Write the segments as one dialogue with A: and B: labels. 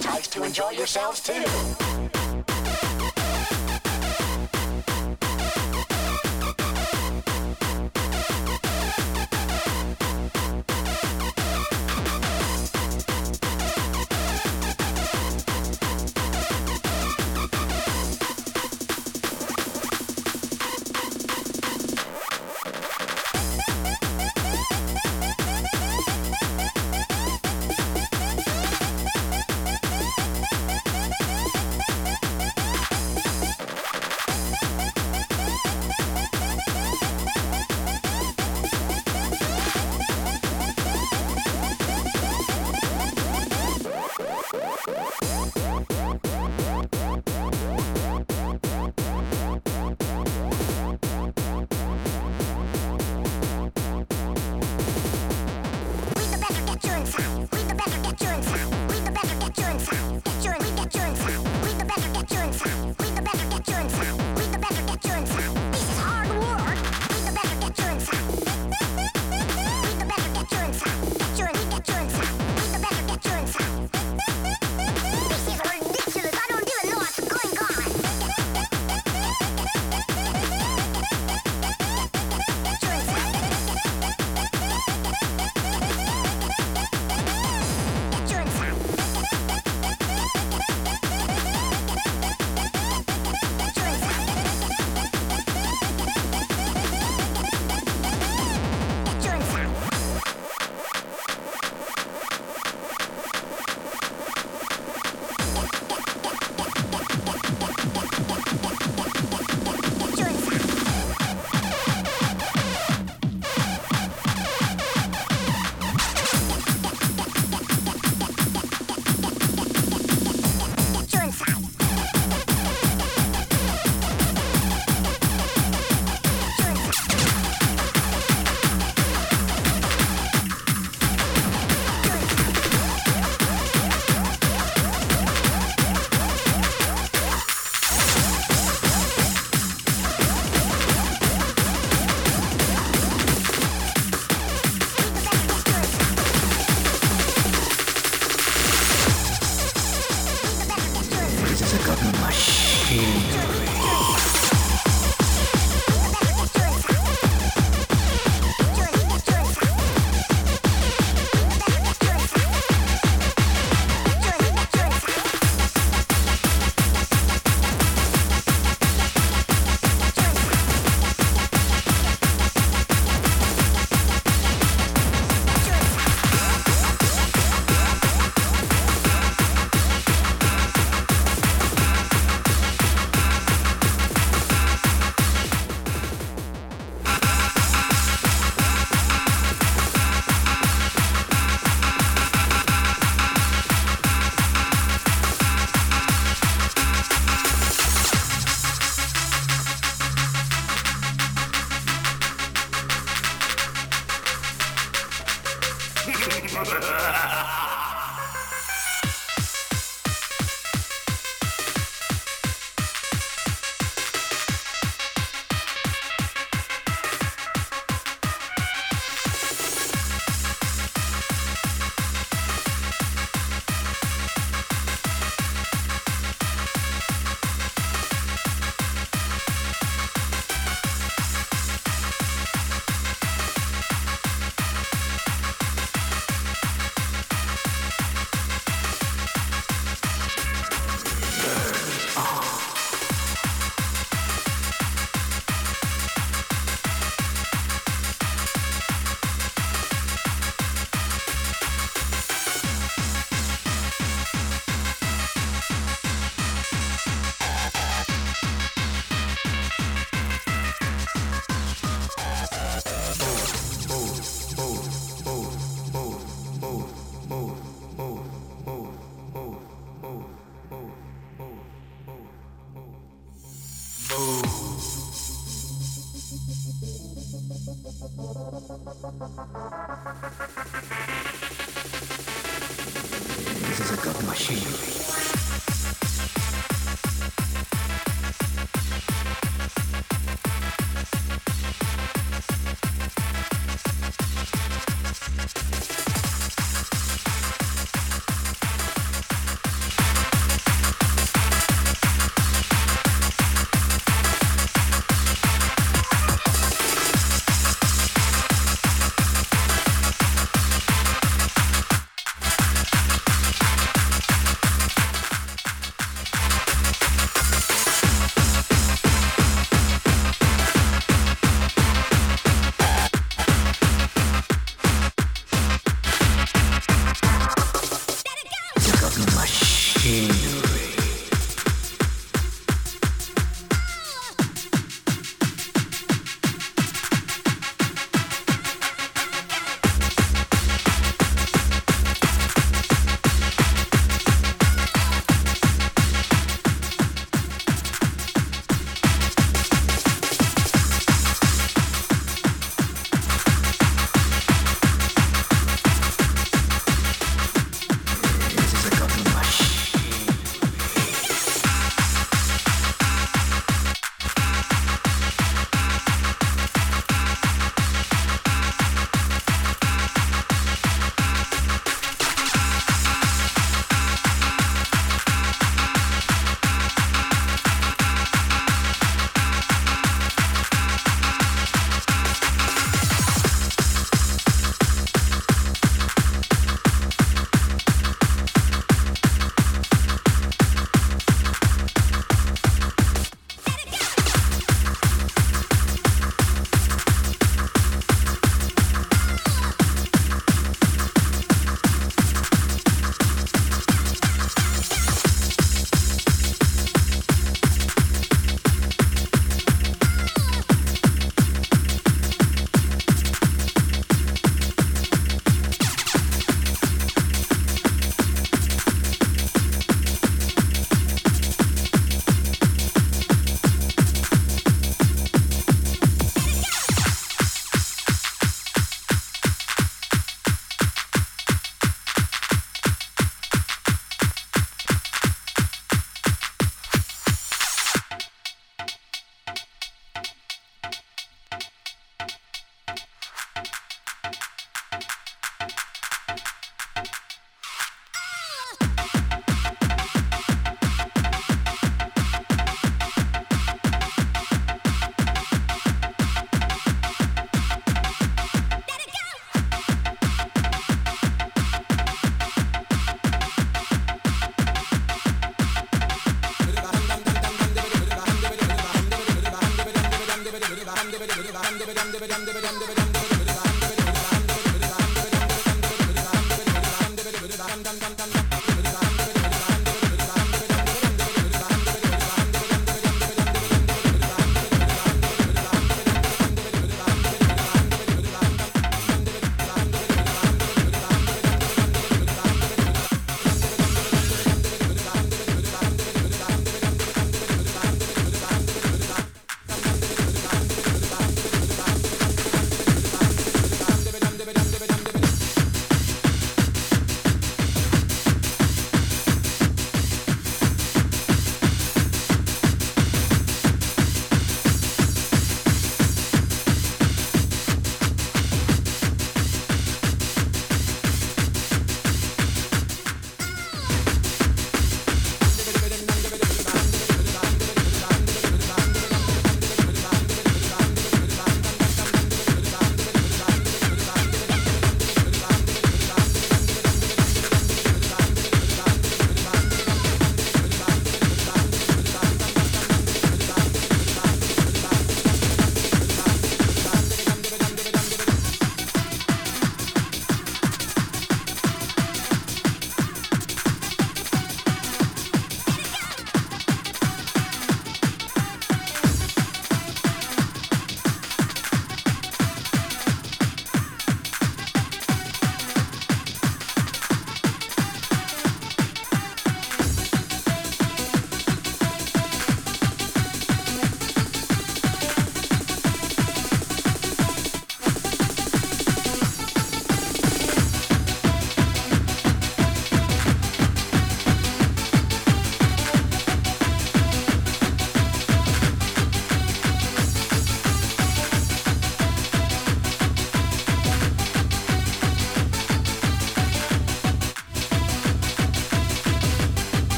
A: Types to enjoy yourselves too.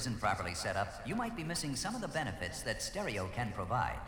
B: Isn't properly set up, you might be missing some of the benefits that stereo can provide.